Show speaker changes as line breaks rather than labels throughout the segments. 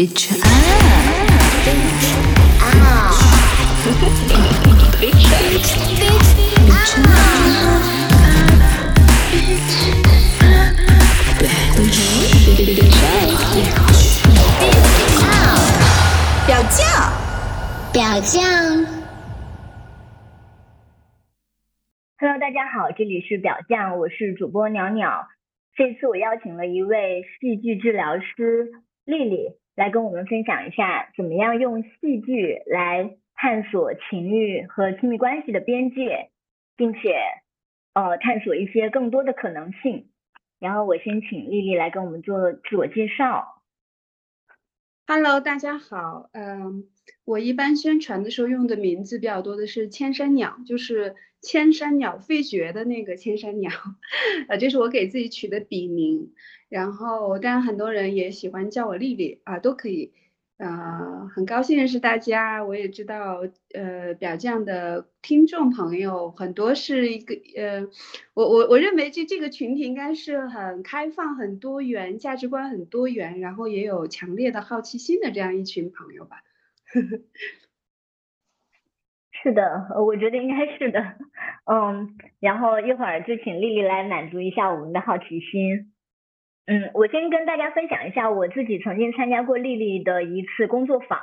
Bitch up，表酱，表酱。Hello，大家好，这里是表酱，我是主播鸟鸟。这次我邀请了一位戏剧治疗师丽丽来跟我们分享一下，怎么样用戏剧来探索情欲和亲密关系的边界，并且呃探索一些更多的可能性。然后我先请丽丽来跟我们做自我介绍。
Hello，大家好，嗯，我一般宣传的时候用的名字比较多的是千山鸟，就是千山鸟飞绝的那个千山鸟，呃，这是我给自己取的笔名。然后当然很多人也喜欢叫我丽丽啊，都可以。呃，很高兴认识大家。我也知道，呃，表酱的听众朋友很多是一个，呃，我我我认为这这个群体应该是很开放、很多元、价值观很多元，然后也有强烈的好奇心的这样一群朋友吧。
是的，我觉得应该是的。嗯，然后一会儿就请丽丽来满足一下我们的好奇心。嗯，我先跟大家分享一下我自己曾经参加过丽丽的一次工作坊，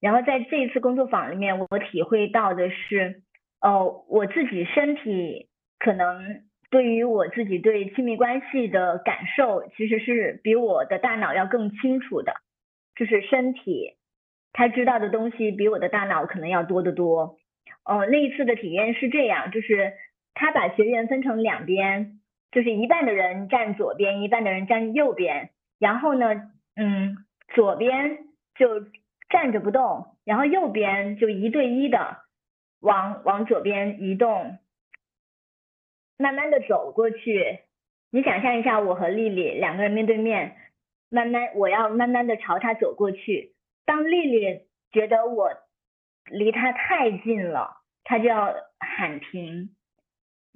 然后在这一次工作坊里面，我体会到的是，呃，我自己身体可能对于我自己对亲密关系的感受，其实是比我的大脑要更清楚的，就是身体他知道的东西比我的大脑可能要多得多。呃，那一次的体验是这样，就是他把学员分成两边。就是一半的人站左边，一半的人站右边，然后呢，嗯，左边就站着不动，然后右边就一对一的往往左边移动，慢慢的走过去。你想象一下，我和丽丽两个人面对面，慢慢我要慢慢的朝她走过去。当丽丽觉得我离她太近了，她就要喊停。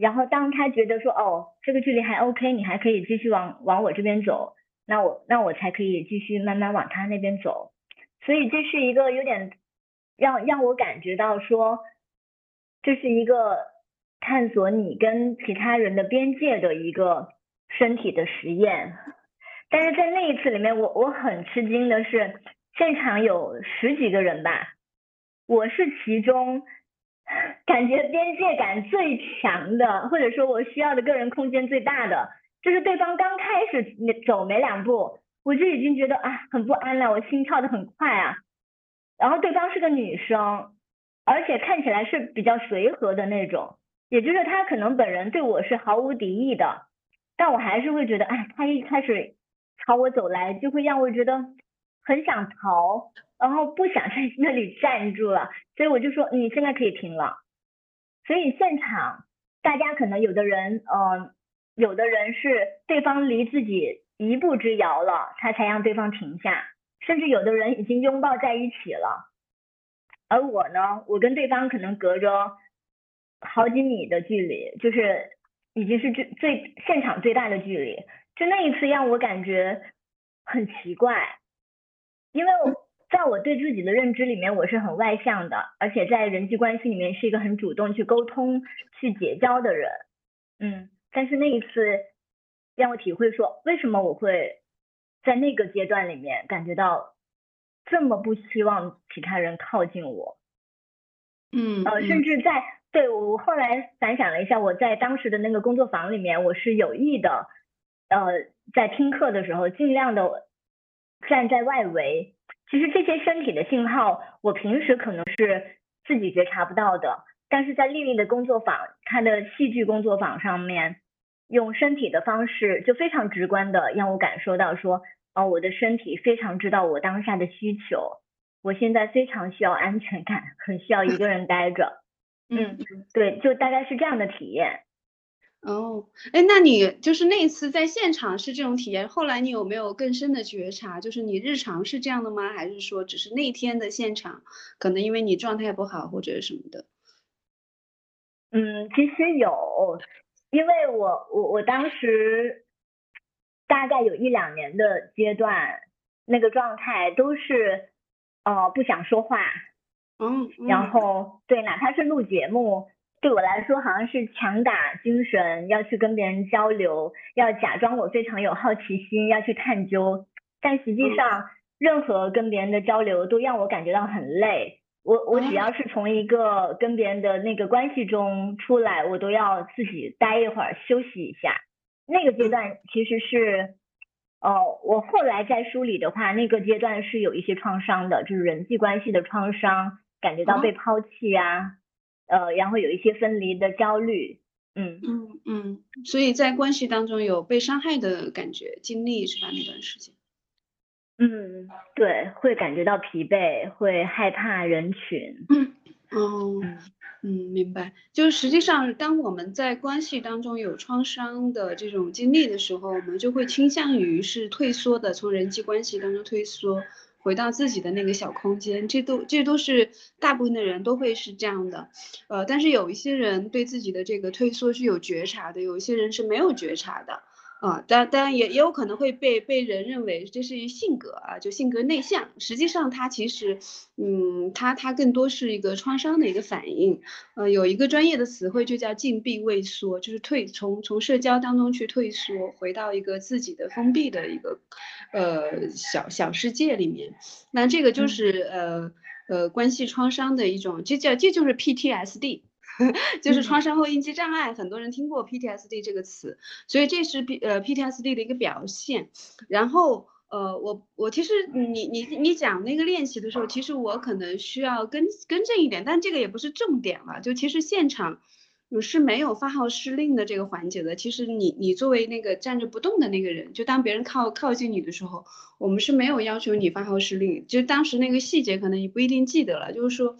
然后当他觉得说哦这个距离还 OK，你还可以继续往往我这边走，那我那我才可以继续慢慢往他那边走。所以这是一个有点让让我感觉到说，这是一个探索你跟其他人的边界的一个身体的实验。但是在那一次里面，我我很吃惊的是，现场有十几个人吧，我是其中。感觉边界感最强的，或者说我需要的个人空间最大的，就是对方刚开始走没两步，我就已经觉得啊很不安了，我心跳的很快啊。然后对方是个女生，而且看起来是比较随和的那种，也就是她可能本人对我是毫无敌意的，但我还是会觉得，哎，她一开始朝我走来，就会让我觉得很想逃。然后不想在那里站住了，所以我就说你现在可以停了。所以现场大家可能有的人，嗯，有的人是对方离自己一步之遥了，他才让对方停下，甚至有的人已经拥抱在一起了。而我呢，我跟对方可能隔着好几米的距离，就是已经是最最现场最大的距离。就那一次让我感觉很奇怪，因为我。在我对自己的认知里面，我是很外向的，而且在人际关系里面是一个很主动去沟通、去结交的人。嗯，但是那一次让我体会说，为什么我会在那个阶段里面感觉到这么不希望其他人靠近我。
嗯，
呃，甚至在对我后来反想了一下，我在当时的那个工作坊里面，我是有意的，呃，在听课的时候尽量的站在外围。其实这些身体的信号，我平时可能是自己觉察不到的，但是在丽丽的工作坊，她的戏剧工作坊上面，用身体的方式，就非常直观的让我感受到说，哦，我的身体非常知道我当下的需求，我现在非常需要安全感，很需要一个人待着，嗯，对，就大概是这样的体验。
哦，哎，那你就是那次在现场是这种体验，后来你有没有更深的觉察？就是你日常是这样的吗？还是说只是那天的现场，可能因为你状态不好或者什么的？
嗯，其实有，因为我我我当时大概有一两年的阶段，那个状态都是呃不想说话，
嗯，
然后对，哪怕是录节目，对我来说好像是强打精神，要去跟别人交流，要假装我非常有好奇心，要去探究，但实际上任何跟别人的交流都让我感觉到很累。我我只要是从一个跟别人的那个关系中出来，我都要自己待一会儿休息一下。那个阶段其实是，哦，我后来在梳理的话，那个阶段是有一些创伤的，就是人际关系的创伤，感觉到被抛弃啊，呃，然后有一些分离的焦虑，
嗯嗯嗯，所以在关系当中有被伤害的感觉经历是吧？那段时间。
嗯，对，会感觉到疲惫，会害怕人群。
嗯，哦，嗯，明白。就是实际上，当我们在关系当中有创伤的这种经历的时候，我们就会倾向于是退缩的，从人际关系当中退缩，回到自己的那个小空间。这都这都是大部分的人都会是这样的。呃，但是有一些人对自己的这个退缩是有觉察的，有一些人是没有觉察的。啊，当当然也也有可能会被被人认为这是性格啊，就性格内向。实际上，他其实，嗯，他他更多是一个创伤的一个反应。呃，有一个专业的词汇就叫禁闭畏缩，就是退从从社交当中去退缩，回到一个自己的封闭的一个呃小小世界里面。那这个就是呃呃关系创伤的一种，这叫这就是 PTSD。就是创伤后应激障碍，很多人听过 PTSD 这个词，所以这是 P 呃 PTSD 的一个表现。然后呃，我我其实你你你讲那个练习的时候，其实我可能需要更更正一点，但这个也不是重点了。就其实现场是没有发号施令的这个环节的。其实你你作为那个站着不动的那个人，就当别人靠靠近你的时候，我们是没有要求你发号施令。就当时那个细节可能你不一定记得了，就是说。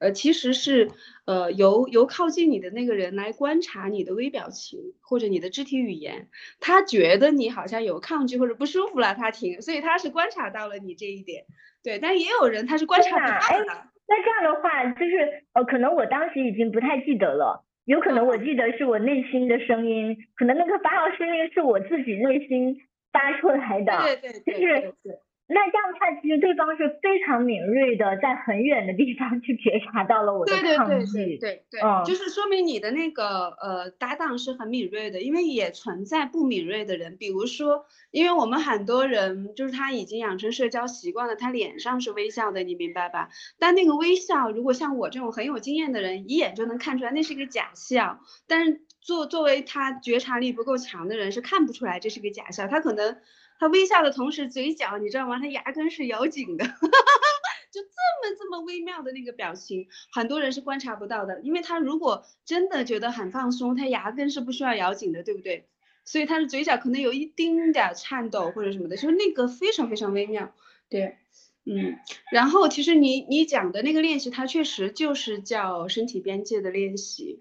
呃，其实是，呃，由由靠近你的那个人来观察你的微表情或者你的肢体语言，他觉得你好像有抗拒或者不舒服了，他停，所以他是观察到了你这一点，对。但也有人他是观察不到的。
那这样的话，就是呃，可能我当时已经不太记得了，有可能我记得是我内心的声音，可能那个发号施令是我自己内心发出来的，
对对对，就是。
那这样看，其实对方是非常敏锐的，在很远的地方去觉察到了我的抗
拒。对对对对对，嗯，就是说明你的那个呃搭档是很敏锐的，因为也存在不敏锐的人，比如说，因为我们很多人就是他已经养成社交习惯了，他脸上是微笑的，你明白吧？但那个微笑，如果像我这种很有经验的人，一眼就能看出来那是一个假笑。但是作作为他觉察力不够强的人，是看不出来这是个假笑，他可能。他微笑的同时，嘴角你知道吗？他牙根是咬紧的，就这么这么微妙的那个表情，很多人是观察不到的。因为他如果真的觉得很放松，他牙根是不需要咬紧的，对不对？所以他的嘴角可能有一丁点颤抖或者什么的，就是那个非常非常微妙。对，嗯。然后其实你你讲的那个练习，它确实就是叫身体边界的练习。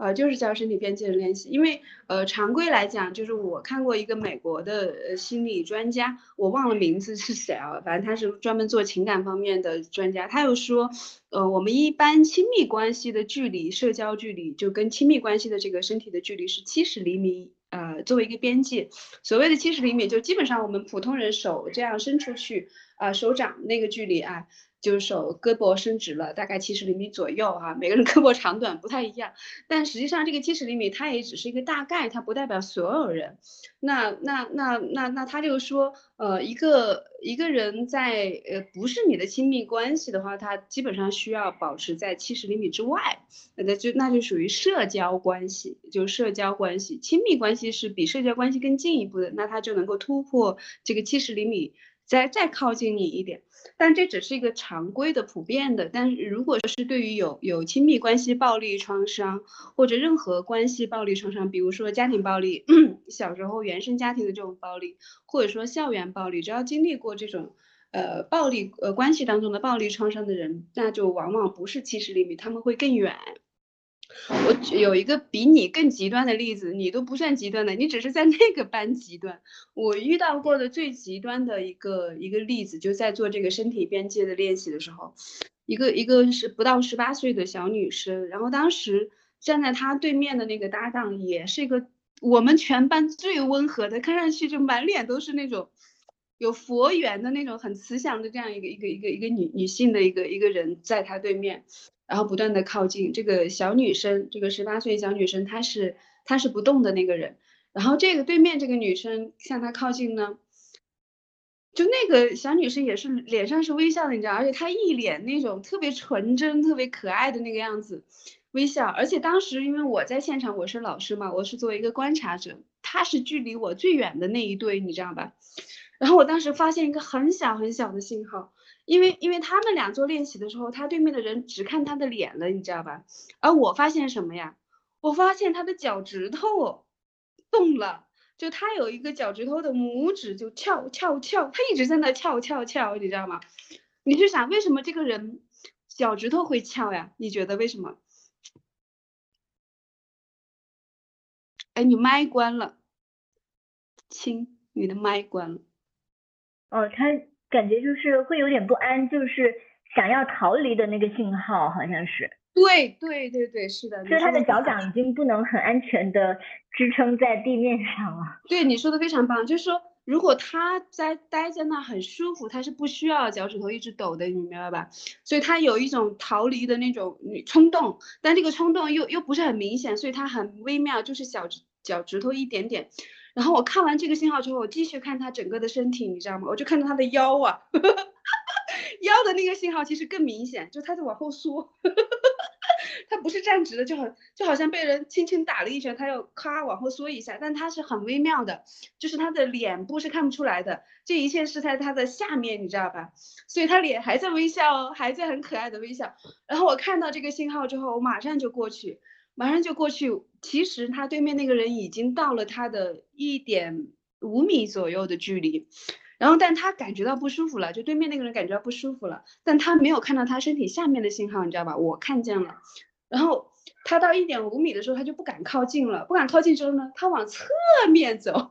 呃，就是叫身体边界的练习，因为呃，常规来讲，就是我看过一个美国的心理专家，我忘了名字是谁啊，反正他是专门做情感方面的专家，他又说，呃，我们一般亲密关系的距离，社交距离，就跟亲密关系的这个身体的距离是七十厘米，呃，作为一个边界，所谓的七十厘米，就基本上我们普通人手这样伸出去，啊，手掌那个距离啊。就是手胳膊伸直了，大概七十厘米左右哈，每个人 胳膊长短不太一样，但实际上这个七十厘米它也只是一个大概，它不代表所有人。那那那那那他就说，呃，一个一个人在呃不是你的亲密关系的话，他基本上需要保持在七十厘米之外，那就那就属于社交关系，就社交关系，亲密关系是比社交关系更进一步的，那他就能够突破这个七十厘米。再再靠近你一点，但这只是一个常规的、普遍的。但是如果是对于有有亲密关系暴力创伤，或者任何关系暴力创伤，比如说家庭暴力，小时候原生家庭的这种暴力，或者说校园暴力，只要经历过这种呃暴力呃关系当中的暴力创伤的人，那就往往不是七十厘米，他们会更远。我有一个比你更极端的例子，你都不算极端的，你只是在那个班极端。我遇到过的最极端的一个一个例子，就在做这个身体边界的练习的时候，一个一个是不到十八岁的小女生，然后当时站在她对面的那个搭档也是一个我们全班最温和的，看上去就满脸都是那种有佛缘的那种很慈祥的这样一个一个一个一个女女性的一个一个人在他对面，然后不断的靠近这个小女生，这个十八岁小女生她是她是不动的那个人，然后这个对面这个女生向她靠近呢。就那个小女生也是脸上是微笑的，你知道，而且她一脸那种特别纯真、特别可爱的那个样子，微笑。而且当时因为我在现场，我是老师嘛，我是作为一个观察者，她是距离我最远的那一对，你知道吧？然后我当时发现一个很小很小的信号，因为因为他们俩做练习的时候，他对面的人只看他的脸了，你知道吧？而我发现什么呀？我发现他的脚趾头动了。就他有一个脚趾头的拇指就翘翘翘，他一直在那翘翘翘，你知道吗？你是想为什么这个人脚趾头会翘呀？你觉得为什么？哎，你麦关了，亲，你的麦关了。
哦，他感觉就是会有点不安，就是想要逃离的那个信号，好像是。
对对对对，是的，
就是他的脚掌已经不能很安全的支撑在地面上了。
对，你说的非常棒，就是说，如果他在待在那很舒服，他是不需要脚趾头一直抖的，你明白吧？所以他有一种逃离的那种冲动，但这个冲动又又不是很明显，所以他很微妙，就是小脚趾头一点点。然后我看完这个信号之后，我继续看他整个的身体，你知道吗？我就看到他的腰啊，腰的那个信号其实更明显，就他在往后缩。他不是站直的，就好就好像被人轻轻打了一拳，他又咔往后缩一下，但他是很微妙的，就是他的脸部是看不出来的，这一切是在他的下面，你知道吧？所以他脸还在微笑哦，还在很可爱的微笑。然后我看到这个信号之后，我马上就过去，马上就过去。其实他对面那个人已经到了他的一点五米左右的距离。然后，但他感觉到不舒服了，就对面那个人感觉到不舒服了，但他没有看到他身体下面的信号，你知道吧？我看见了。然后他到一点五米的时候，他就不敢靠近了。不敢靠近之后呢，他往侧面走，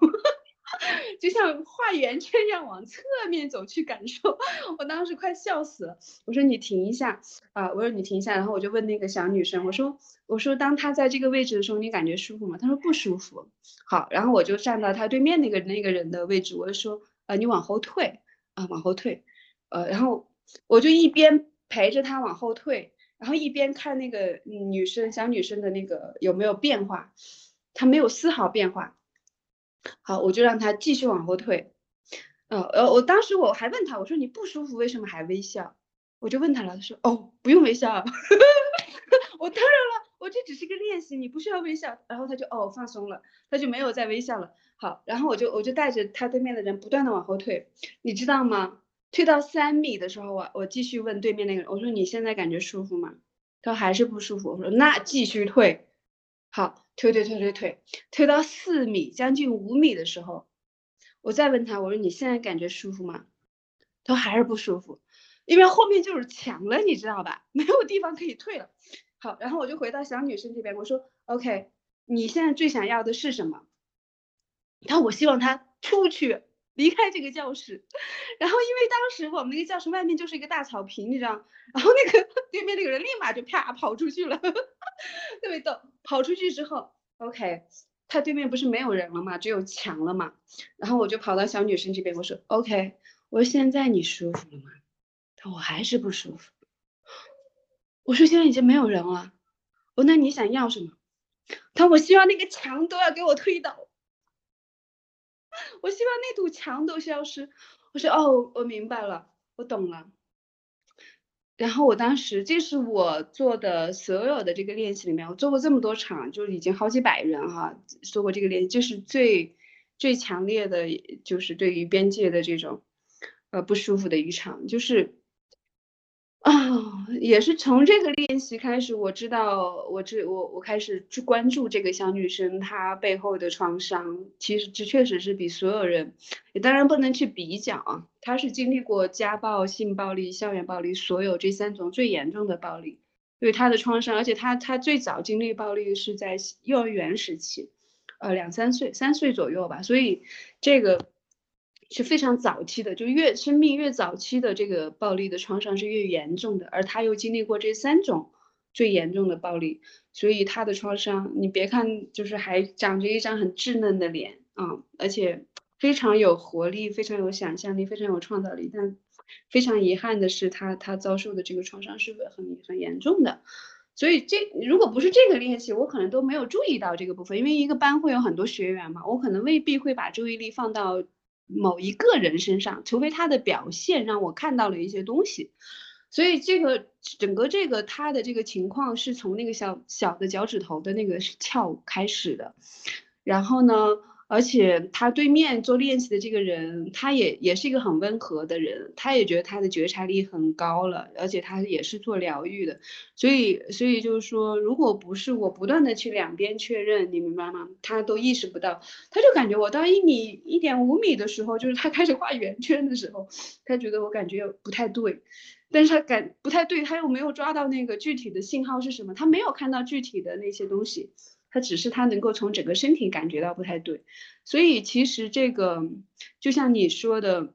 就像画圆圈一样往侧面走去感受。我当时快笑死了。我说你停一下啊！我说你停一下。然后我就问那个小女生，我说我说当她在这个位置的时候，你感觉舒服吗？她说不舒服。好，然后我就站到她对面那个那个人的位置，我就说。啊，你往后退啊，往后退，呃，然后我就一边陪着她往后退，然后一边看那个女生小女生的那个有没有变化，她没有丝毫变化。好，我就让他继续往后退。呃呃，我当时我还问他，我说你不舒服，为什么还微笑？我就问他了，他说哦，不用微笑。我当然了，我这只是个练习，你不需要微笑。然后他就哦放松了，他就没有再微笑了。好，然后我就我就带着他对面的人不断的往后退，你知道吗？退到三米的时候，我我继续问对面那个人，我说你现在感觉舒服吗？他说还是不舒服。我说那继续退。好，推推推推推，推到四米将近五米的时候，我再问他，我说你现在感觉舒服吗？他说还是不舒服，因为后面就是墙了，你知道吧？没有地方可以退了。好，然后我就回到小女生这边，我说 OK，你现在最想要的是什么？他我希望他出去离开这个教室，然后因为当时我们那个教室外面就是一个大草坪，你知道，然后那个对面那个人立马就啪跑出去了，特别逗。跑出去之后，OK，他对面不是没有人了嘛，只有墙了嘛。然后我就跑到小女生这边，我说 OK，我说现在你舒服了吗？他我还是不舒服。我说现在已经没有人了，我说那你想要什么？他说我希望那个墙都要给我推倒。我希望那堵墙都消失。我说哦，我明白了，我懂了。然后我当时，这是我做的所有的这个练习里面，我做过这么多场，就已经好几百人哈做过这个练习，这是最最强烈的，就是对于边界的这种呃不舒服的一场，就是。啊，也是从这个练习开始，我知道，我这我我开始去关注这个小女生她背后的创伤。其实这确实是比所有人，也当然不能去比较啊。她是经历过家暴、性暴力、校园暴力，所有这三种最严重的暴力，对她的创伤。而且她她最早经历暴力是在幼儿园时期，呃，两三岁、三岁左右吧。所以这个。是非常早期的，就越生命越早期的这个暴力的创伤是越严重的，而他又经历过这三种最严重的暴力，所以他的创伤，你别看就是还长着一张很稚嫩的脸啊，而且非常有活力，非常有想象力，非常有创造力。但非常遗憾的是，他他遭受的这个创伤是很很严重的。所以这如果不是这个练习，我可能都没有注意到这个部分。因为一个班会有很多学员嘛，我可能未必会把注意力放到某一个人身上，除非他的表现让我看到了一些东西。所以这个整个这个他的这个情况是从那个小小的脚趾头的那个翘开始的，然后呢？而且他对面做练习的这个人，他也也是一个很温和的人，他也觉得他的觉察力很高了，而且他也是做疗愈的，所以所以就是说，如果不是我不断的去两边确认，你明白吗？他都意识不到，他就感觉我到一米一点五米的时候，就是他开始画圆圈的时候，他觉得我感觉不太对，但是他感不太对，他又没有抓到那个具体的信号是什么，他没有看到具体的那些东西。他只是他能够从整个身体感觉到不太对，所以其实这个就像你说的，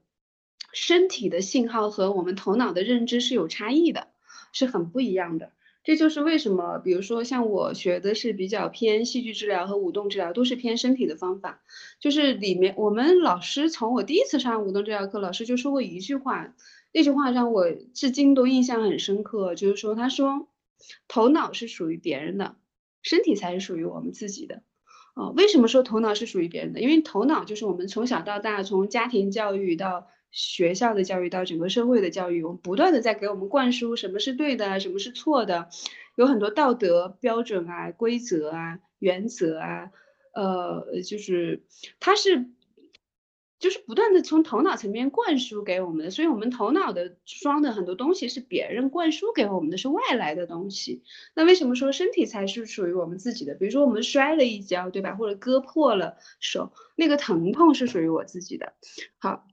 身体的信号和我们头脑的认知是有差异的，是很不一样的。这就是为什么，比如说像我学的是比较偏戏剧治疗和舞动治疗，都是偏身体的方法。就是里面我们老师从我第一次上舞动治疗课，老师就说过一句话，那句话让我至今都印象很深刻，就是说他说，头脑是属于别人的。身体才是属于我们自己的，哦，为什么说头脑是属于别人的？因为头脑就是我们从小到大，从家庭教育到学校的教育到整个社会的教育，我们不断的在给我们灌输什么是对的，什么是错的，有很多道德标准啊、规则啊、原则啊，呃，就是它是。就是不断的从头脑层面灌输给我们的，所以我们头脑的装的很多东西是别人灌输给我们的是外来的东西。那为什么说身体才是属于我们自己的？比如说我们摔了一跤，对吧？或者割破了手，那个疼痛是属于我自己的。好，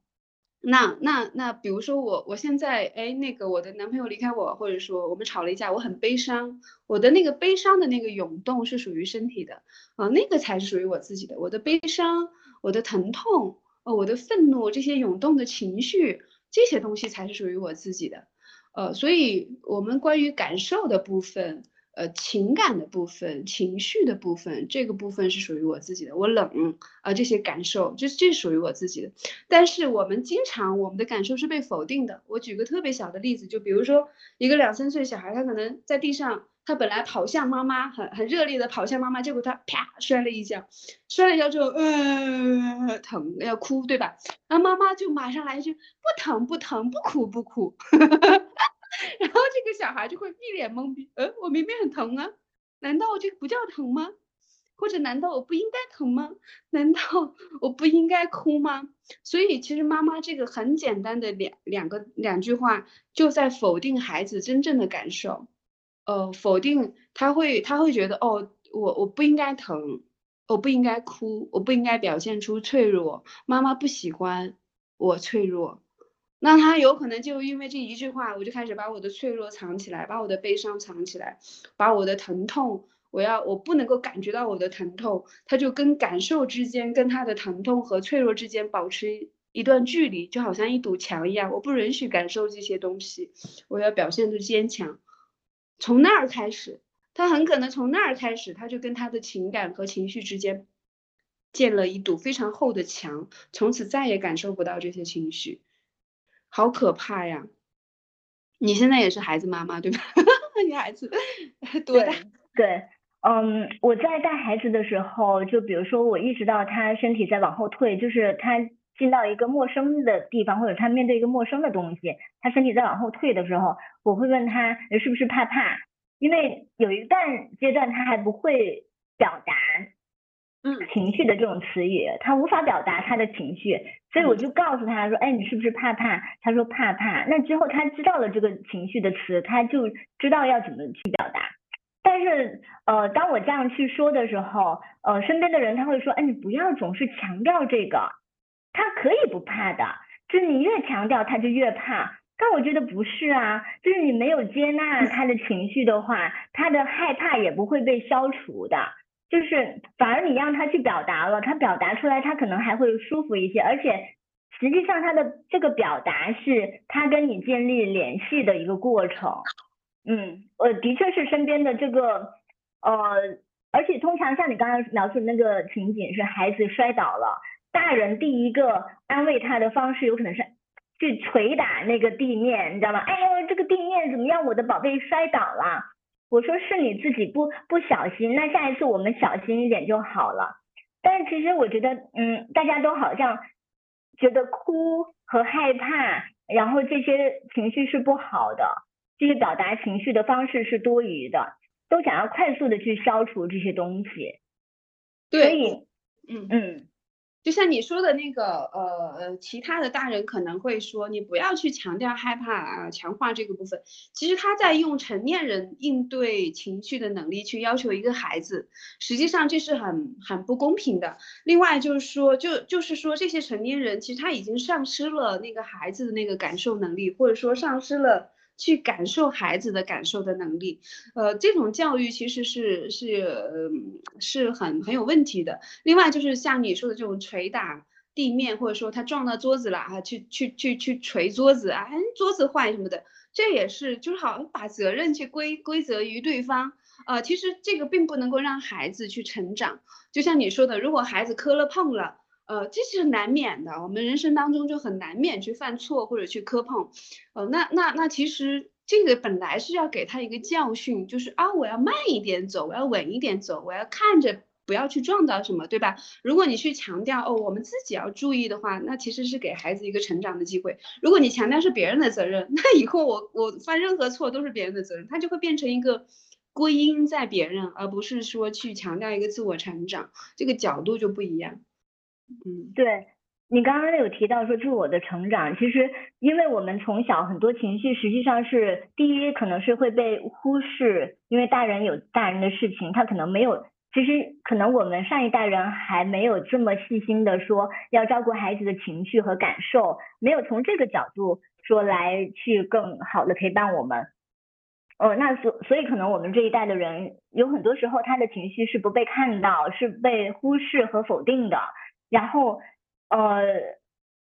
那那那比如说我我现在哎那个我的男朋友离开我，或者说我们吵了一架，我很悲伤，我的那个悲伤的那个涌动是属于身体的啊，那个才是属于我自己的。我的悲伤，我的疼痛。呃，我的愤怒，这些涌动的情绪，这些东西才是属于我自己的。呃，所以我们关于感受的部分，呃，情感的部分，情绪的部分，这个部分是属于我自己的。我冷啊，这些感受，这这属于我自己的。但是我们经常，我们的感受是被否定的。我举个特别小的例子，就比如说一个两三岁小孩，他可能在地上。他本来跑向妈妈，很很热烈的跑向妈妈，结果他啪摔了一跤，摔了一跤之后，呃，疼要哭，对吧？然后妈妈就马上来一句：不疼不疼，不哭不哭。然后这个小孩就会一脸懵逼，呃，我明明很疼啊，难道这个不叫疼吗？或者难道我不应该疼吗？难道我不应该哭吗？所以其实妈妈这个很简单的两两个两句话，就在否定孩子真正的感受。呃，否定他会，他会觉得哦，我我不应该疼，我不应该哭，我不应该表现出脆弱。妈妈不喜欢我脆弱，那他有可能就因为这一句话，我就开始把我的脆弱藏起来，把我的悲伤藏起来，把我的疼痛，我要我不能够感觉到我的疼痛，他就跟感受之间，跟他的疼痛和脆弱之间保持一段距离，就好像一堵墙一样，我不允许感受这些东西，我要表现出坚强。从那儿开始，他很可能从那儿开始，他就跟他的情感和情绪之间建了一堵非常厚的墙，从此再也感受不到这些情绪，好可怕呀！你现在也是孩子妈妈对吧？你孩子多大？
对，嗯，我在带孩子的时候，就比如说我意识到他身体在往后退，就是他进到一个陌生的地方，或者他面对一个陌生的东西，他身体在往后退的时候。我会问他是不是怕怕，因为有一段阶段他还不会表达，
嗯，
情绪的这种词语，他无法表达他的情绪，所以我就告诉他说，哎，你是不是怕怕？他说怕怕。那之后他知道了这个情绪的词，他就知道要怎么去表达。但是呃，当我这样去说的时候，呃，身边的人他会说，哎，你不要总是强调这个，他可以不怕的，就是你越强调他就越怕。但我觉得不是啊，就是你没有接纳他的情绪的话，他的害怕也不会被消除的，就是反而你让他去表达了，他表达出来，他可能还会舒服一些，而且实际上他的这个表达是他跟你建立联系的一个过程。嗯，我的确是身边的这个，呃，而且通常像你刚刚描述的那个情景是孩子摔倒了。大人第一个安慰他的方式有可能是去捶打那个地面，你知道吗？哎呦，这个地面怎么样？我的宝贝摔倒了。我说是你自己不不小心，那下一次我们小心一点就好了。但是其实我觉得，嗯，大家都好像觉得哭和害怕，然后这些情绪是不好的，这些表达情绪的方式是多余的，都想要快速的去消除这些东西。
对，
所以，
嗯
嗯，
就像你说的那个，呃呃，其他的大人可能会说，你不要去强调害怕啊，强化这个部分。其实他在用成年人应对情绪的能力去要求一个孩子，实际上这是很很不公平的。另外就是说，就就是说这些成年人其实他已经丧失了那个孩子的那个感受能力，或者说丧失了。去感受孩子的感受的能力，呃，这种教育其实是是是很很有问题的。另外就是像你说的这种捶打地面，或者说他撞到桌子了啊，去去去去捶桌子啊，桌子坏什么的，这也是就是好像把责任去归归责于对方啊。其实这个并不能够让孩子去成长。就像你说的，如果孩子磕了碰了。呃，这是难免的，我们人生当中就很难免去犯错或者去磕碰，呃，那那那其实这个本来是要给他一个教训，就是啊，我要慢一点走，我要稳一点走，我要看着不要去撞到什么，对吧？如果你去强调哦，我们自己要注意的话，那其实是给孩子一个成长的机会。如果你强调是别人的责任，那以后我我犯任何错都是别人的责任，他就会变成一个归因在别人，而不是说去强调一个自我成长，这个角度就不一样。
嗯，对你刚刚有提到说自我的成长，其实因为我们从小很多情绪实际上是第一可能是会被忽视，因为大人有大人的事情，他可能没有，其实可能我们上一代人还没有这么细心的说要照顾孩子的情绪和感受，没有从这个角度说来去更好的陪伴我们。哦，那所所以可能我们这一代的人有很多时候他的情绪是不被看到，是被忽视和否定的。然后，呃，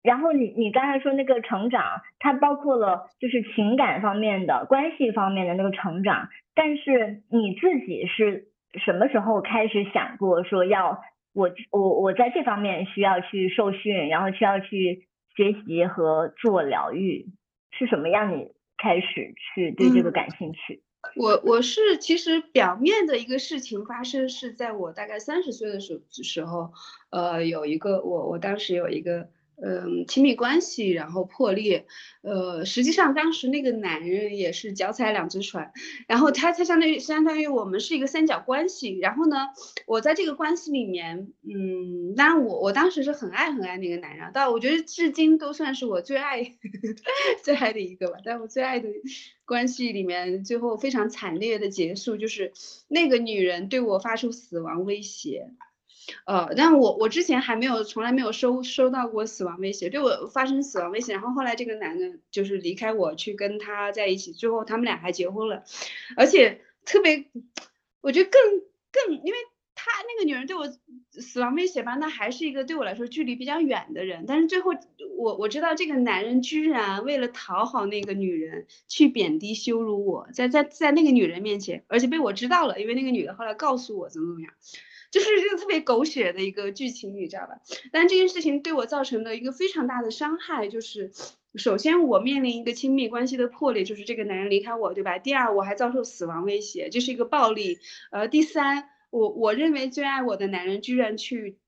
然后你你刚才说那个成长，它包括了就是情感方面的、关系方面的那个成长。但是你自己是什么时候开始想过说要我我我在这方面需要去受训，然后需要去学习和自我疗愈？是什么让你开始去对这个感兴趣？
我我是其实表面的一个事情发生是在我大概三十岁的时时候，呃，有一个我我当时有一个。嗯，亲密关系然后破裂，呃，实际上当时那个男人也是脚踩两只船，然后他他相当于相当于我们是一个三角关系，然后呢，我在这个关系里面，嗯，当然我我当时是很爱很爱那个男人，但我觉得至今都算是我最爱 最爱的一个吧，但我最爱的关系里面，最后非常惨烈的结束就是那个女人对我发出死亡威胁。呃，但我我之前还没有，从来没有收收到过死亡威胁，对我发生死亡威胁。然后后来这个男的就是离开我去跟他在一起，最后他们俩还结婚了，而且特别，我觉得更更，因为他那个女人对我死亡威胁吧，那还是一个对我来说距离比较远的人。但是最后我我知道这个男人居然为了讨好那个女人去贬低羞辱我，在在在那个女人面前，而且被我知道了，因为那个女的后来告诉我怎么怎么样。就是这个特别狗血的一个剧情，你知道吧？但这件事情对我造成的一个非常大的伤害，就是首先我面临一个亲密关系的破裂，就是这个男人离开我，对吧？第二，我还遭受死亡威胁，这是一个暴力。呃，第三，我我认为最爱我的男人居然去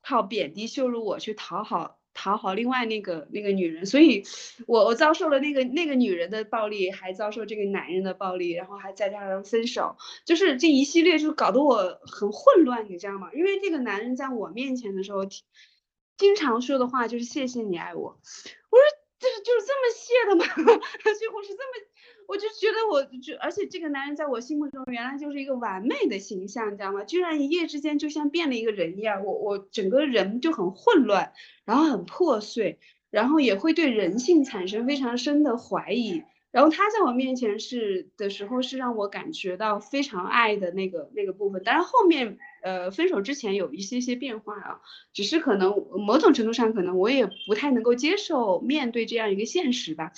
靠贬低羞辱我去讨好。讨好另外那个那个女人，所以，我我遭受了那个那个女人的暴力，还遭受这个男人的暴力，然后还再加上分手，就是这一系列就搞得我很混乱，你知道吗？因为这个男人在我面前的时候，经常说的话就是谢谢你爱我，就是就是这么谢的吗？最后是这么。我就觉得，我就而且这个男人在我心目中原来就是一个完美的形象，你知道吗？居然一夜之间就像变了一个人一样，我我整个人就很混乱，然后很破碎，然后也会对人性产生非常深的怀疑。然后他在我面前是的时候，是让我感觉到非常爱的那个那个部分。当然后面呃分手之前有一些些变化啊，只是可能某种程度上可能我也不太能够接受面对这样一个现实吧。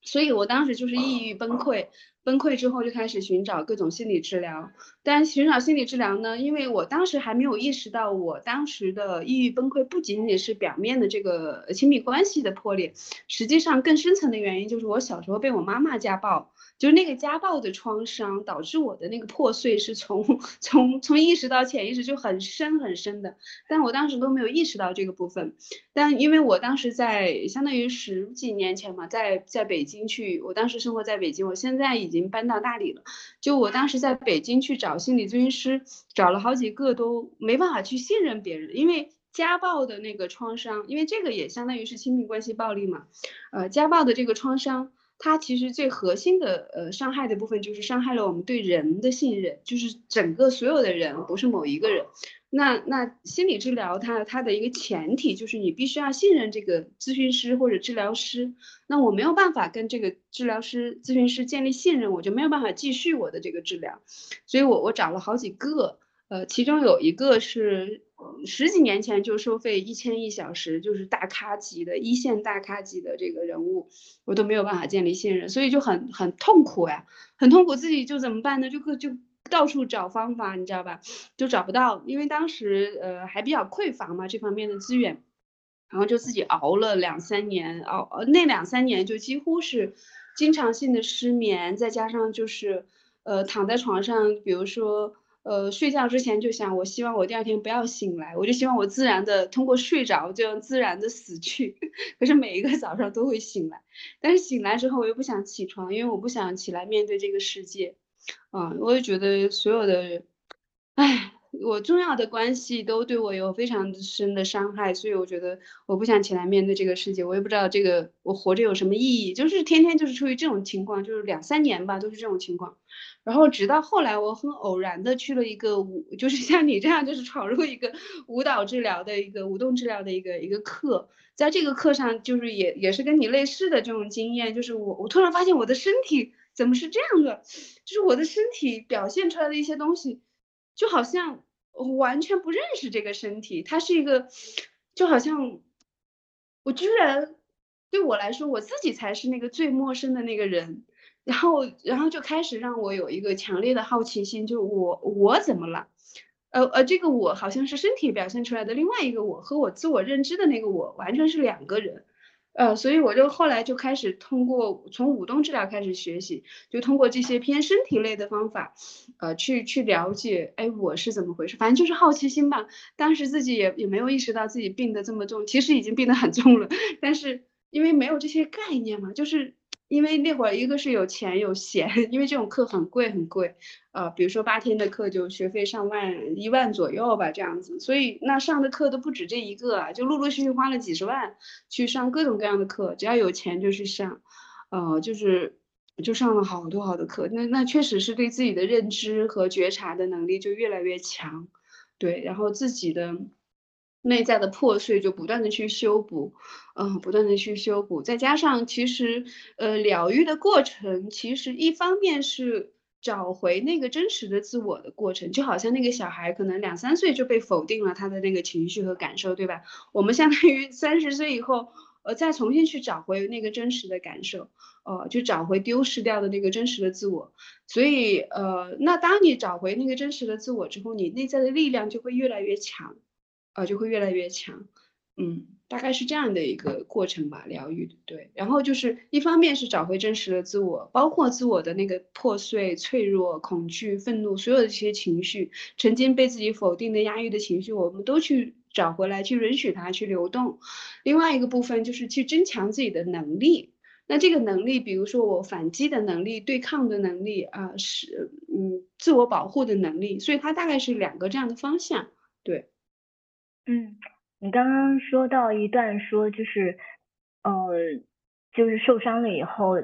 所以我当时就是抑郁崩溃，崩溃之后就开始寻找各种心理治疗。但寻找心理治疗呢，因为我当时还没有意识到，我当时的抑郁崩溃不仅仅是表面的这个亲密关系的破裂，实际上更深层的原因就是我小时候被我妈妈家暴。就是那个家暴的创伤导致我的那个破碎，是从从从意识到潜意识就很深很深的，但我当时都没有意识到这个部分。但因为我当时在相当于十几年前嘛，在在北京去，我当时生活在北京，我现在已经搬到大理了。就我当时在北京去找心理咨询师，找了好几个都没办法去信任别人，因为家暴的那个创伤，因为这个也相当于是亲密关系暴力嘛，呃，家暴的这个创伤。它其实最核心的呃伤害的部分就是伤害了我们对人的信任，就是整个所有的人不是某一个人。那那心理治疗它它的一个前提就是你必须要信任这个咨询师或者治疗师。那我没有办法跟这个治疗师咨询师建立信任，我就没有办法继续我的这个治疗。所以我我找了好几个，呃，其中有一个是。十几年前就收费一千一小时，就是大咖级的一线大咖级的这个人物，我都没有办法建立信任，所以就很很痛苦呀，很痛苦。自己就怎么办呢？就就到处找方法，你知道吧？就找不到，因为当时呃还比较匮乏嘛这方面的资源，然后就自己熬了两三年，熬那两三年就几乎是经常性的失眠，再加上就是呃躺在床上，比如说。呃，睡觉之前就想，我希望我第二天不要醒来，我就希望我自然的通过睡着就自然的死去。可是每一个早上都会醒来，但是醒来之后我又不想起床，因为我不想起来面对这个世界。嗯，我也觉得所有的，唉。我重要的关系都对我有非常深的伤害，所以我觉得我不想起来面对这个世界。我也不知道这个我活着有什么意义，就是天天就是处于这种情况，就是两三年吧，都是这种情况。然后直到后来，我很偶然的去了一个舞，就是像你这样，就是闯入一个舞蹈治疗的一个舞动治疗的一个一个课，在这个课上，就是也也是跟你类似的这种经验，就是我我突然发现我的身体怎么是这样的，就是我的身体表现出来的一些东西。就好像我完全不认识这个身体，它是一个，就好像我居然对我来说，我自己才是那个最陌生的那个人，然后，然后就开始让我有一个强烈的好奇心，就我我怎么了？呃呃，这个我好像是身体表现出来的另外一个我，和我自我认知的那个我完全是两个人。呃，所以我就后来就开始通过从舞动治疗开始学习，就通过这些偏身体类的方法，呃，去去了解，哎，我是怎么回事？反正就是好奇心吧。当时自己也也没有意识到自己病得这么重，其实已经病得很重了，但是因为没有这些概念嘛，就是。因为那会儿一个是有钱有闲，因为这种课很贵很贵，呃，比如说八天的课就学费上万一万左右吧，这样子，所以那上的课都不止这一个啊，就陆陆续续花了几十万去上各种各样的课，只要有钱就去上，呃，就是就上了好多好多课，那那确实是对自己的认知和觉察的能力就越来越强，对，然后自己的。内在的破碎就不断的去修补，嗯，不断的去修补，再加上其实，呃，疗愈的过程，其实一方面是找回那个真实的自我的过程，就好像那个小孩可能两三岁就被否定了他的那个情绪和感受，对吧？我们相当于三十岁以后，呃，再重新去找回那个真实的感受，呃，就找回丢失掉的那个真实的自我。所以，呃，那当你找回那个真实的自我之后，你内在的力量就会越来越强。啊，就会越来越强，嗯，大概是这样的一个过程吧，疗愈对。然后就是一方面是找回真实的自我，包括自我的那个破碎、脆弱、恐惧、愤怒，所有的这些情绪，曾经被自己否定的、压抑的情绪，我们都去找回来，去允许它去流动。另外一个部分就是去增强自己的能力。那这个能力，比如说我反击的能力、对抗的能力啊，是嗯，自我保护的能力。所以它大概是两个这样的方向，对。
嗯，你刚刚说到一段说就是，呃，就是受伤了以后，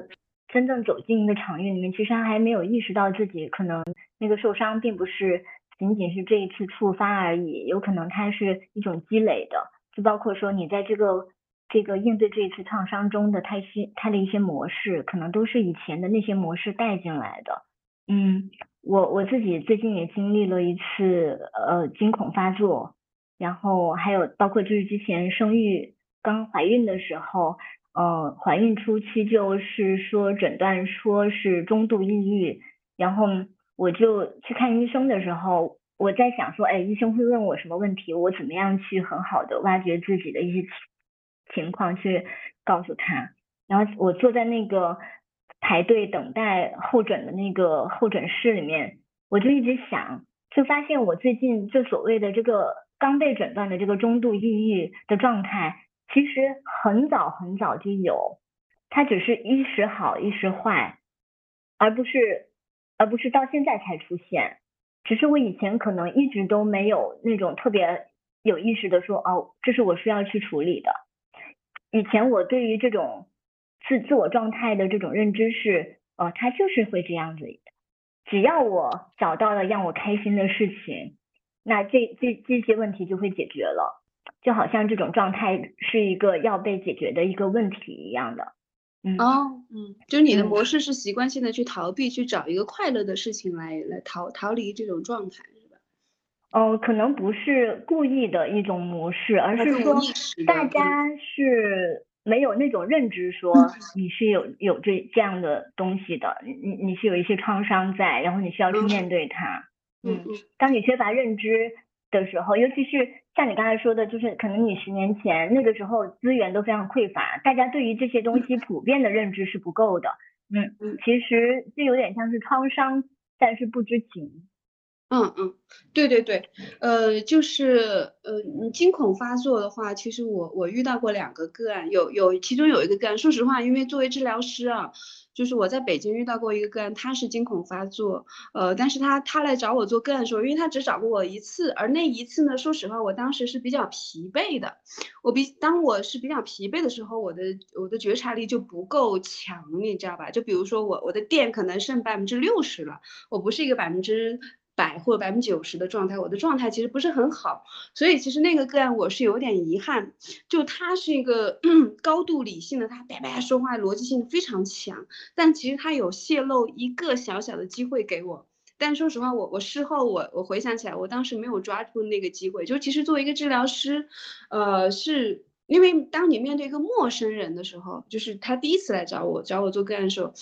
真正走进一个场域里面，其实还没有意识到自己可能那个受伤并不是仅仅是这一次触发而已，有可能它是一种积累的，就包括说你在这个这个应对这一次创伤中的他些他的一些模式，可能都是以前的那些模式带进来的。嗯，我我自己最近也经历了一次呃惊恐发作。然后还有包括就是之前生育刚怀孕的时候，嗯，怀孕初期就是说诊断说是中度抑郁，然后我就去看医生的时候，我在想说，哎，医生会问我什么问题，我怎么样去很好的挖掘自己的一些情情况去告诉他。然后我坐在那个排队等待候诊的那个候诊室里面，我就一直想，就发现我最近就所谓的这个刚被诊断的这个中度抑郁的状态。其实很早很早就有，它只是一时好一时坏，而不是而不是到现在才出现。只是我以前可能一直都没有那种特别有意识的说，哦，这是我需要去处理的。以前我对于这种自自我状态的这种认知是，哦，它就是会这样子。只要我找到了让我开心的事情，那这这这些问题就会解决了。就好像这种状态是一个要被解决的一个问题一样的，
嗯。哦，嗯，就是你的模式是习惯性的去逃避，去找一个快乐的事情来来逃逃离这种状态，是吧？
哦，可能不是故意的一种模式，而是说大家是没有那种认知，说你是有有这这样的东西的，你你是有一些创伤在，然后你需要去面对它，嗯嗯，当你缺乏认知。的时候，尤其是像你刚才说的，就是可能你十年前那个时候资源都非常匮乏，大家对于这些东西普遍的认知是不够的。嗯嗯，其实这有点像是创伤，但是不知情。
嗯嗯，对对对，呃，就是呃，你惊恐发作的话，其实我我遇到过两个个案，有有其中有一个个案，说实话，因为作为治疗师啊。就是我在北京遇到过一个个案，他是惊恐发作，呃，但是他他来找我做个案的时候，因为他只找过我一次，而那一次呢，说实话，我当时是比较疲惫的，我比当我是比较疲惫的时候，我的我的觉察力就不够强，你知道吧？就比如说我我的电可能剩百分之六十了，我不是一个百分之。百或百分之九十的状态，我的状态其实不是很好，所以其实那个个案我是有点遗憾。就他是一个 高度理性的，他叭叭说话逻辑性非常强，但其实他有泄露一个小小的机会给我。但说实话，我我事后我我回想起来，我当时没有抓住那个机会。就其实作为一个治疗师，呃，是因为当你面对一个陌生人的时候，就是他第一次来找我找我做个案的时候。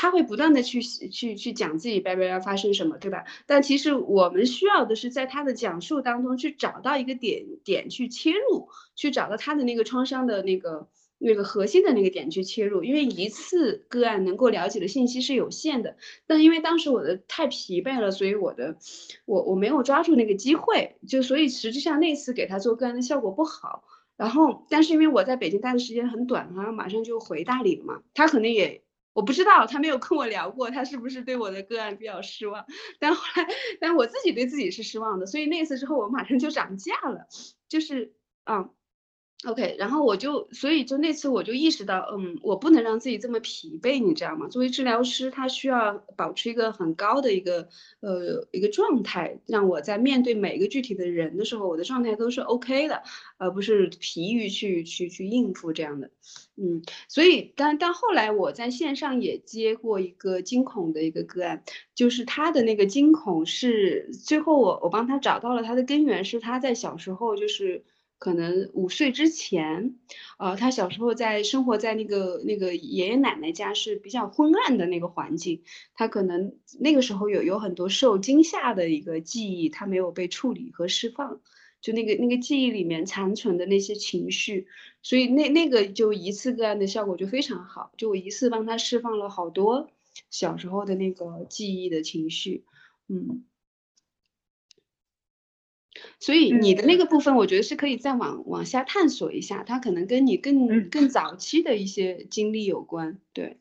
他会不断的去去去讲自己拜拜要发生什么，对吧？但其实我们需要的是在他的讲述当中去找到一个点点去切入，去找到他的那个创伤的那个那个核心的那个点去切入。因为一次个案能够了解的信息是有限的，但因为当时我的太疲惫了，所以我的我我没有抓住那个机会，就所以实际上那次给他做个案的效果不好。然后，但是因为我在北京待的时间很短，然后马上就回大理了嘛，他可能也。我不知道他没有跟我聊过，他是不是对我的个案比较失望？但后来，但我自己对自己是失望的，所以那次之后我马上就涨价了，就是嗯。OK，然后我就，所以就那次我就意识到，嗯，我不能让自己这么疲惫，你知道吗？作为治疗师，他需要保持一个很高的一个呃一个状态，让我在面对每一个具体的人的时候，我的状态都是 OK 的，而不是疲于去去去应付这样的。嗯，所以但但后来我在线上也接过一个惊恐的一个个案，就是他的那个惊恐是最后我我帮他找到了他的根源，是他在小时候就是。可能五岁之前，呃，他小时候在生活在那个那个爷爷奶奶家是比较昏暗的那个环境，他可能那个时候有有很多受惊吓的一个记忆，他没有被处理和释放，就那个那个记忆里面残存的那些情绪，所以那那个就一次个案的效果就非常好，就我一次帮他释放了好多小时候的那个记忆的情绪，嗯。所以你的那个部分，我觉得是可以再往往下探索一下，它可能跟你更更早期的一些经历有关。对，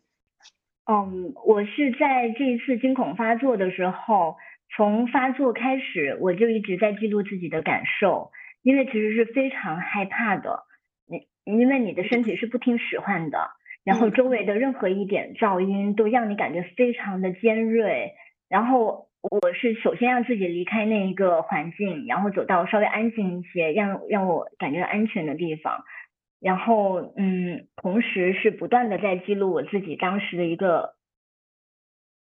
嗯，我是在这一次惊恐发作的时候，从发作开始，我就一直在记录自己的感受，因为其实是非常害怕的。你因为你的身体是不听使唤的，然后周围的任何一点噪音都让你感觉非常的尖锐，然后。我是首先让自己离开那一个环境，然后走到稍微安静一些，让让我感觉安全的地方。然后，嗯，同时是不断的在记录我自己当时的一个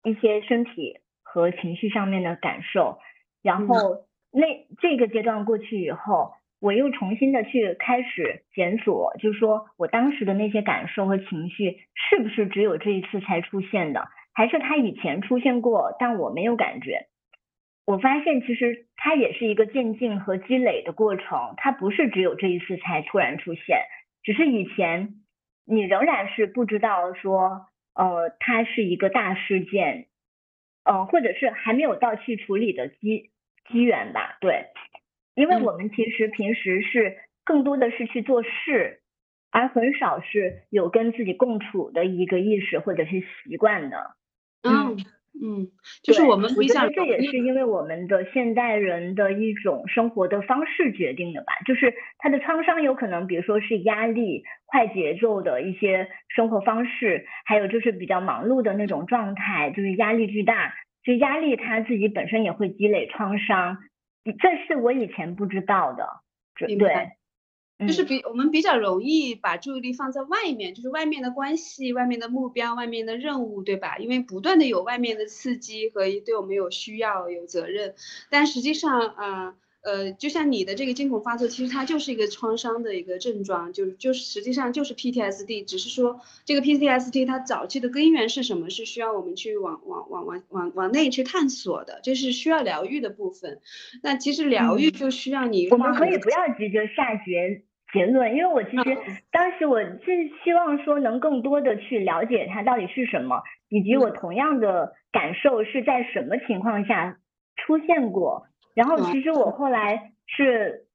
一些身体和情绪上面的感受。然后那这个阶段过去以后，我又重新的去开始检索，就是说我当时的那些感受和情绪是不是只有这一次才出现的，还是它以前出现过，但我没有感觉。我发现其实它也是一个渐进和积累的过程，它不是只有这一次才突然出现，只是以前你仍然是不知道说，呃，它是一个大事件，呃，或者是还没有到去处理的机机缘吧，对，因为我们其实平时是更多的是去做事，而很少是有跟自己共处的一个意识或者是习惯的，
嗯。嗯，就是我们，
我觉得这也是因为我们的现代人的一种生活的方式决定的吧。就是他的创伤有可能，比如说是压力、快节奏的一些生活方式，还有就是比较忙碌的那种状态，就是压力巨大。就压力他自己本身也会积累创伤，这是我以前不知道的。对。
就是比我们比较容易把注意力放在外面，就是外面的关系、外面的目标、外面的任务，对吧？因为不断的有外面的刺激和对我们有需要、有责任，但实际上，啊。呃，就像你的这个惊恐发作，其实它就是一个创伤的一个症状，就就是实际上就是 PTSD，只是说这个 PTSD 它早期的根源是什么，是需要我们去往往往往往往内去探索的，这是需要疗愈的部分。那其实疗愈就需要你，
我们可以不要急着下结结论，因为我其实当时我是希望说能更多的去了解它到底是什么，以及我同样的感受是在什么情况下出现过。然后其实我后来是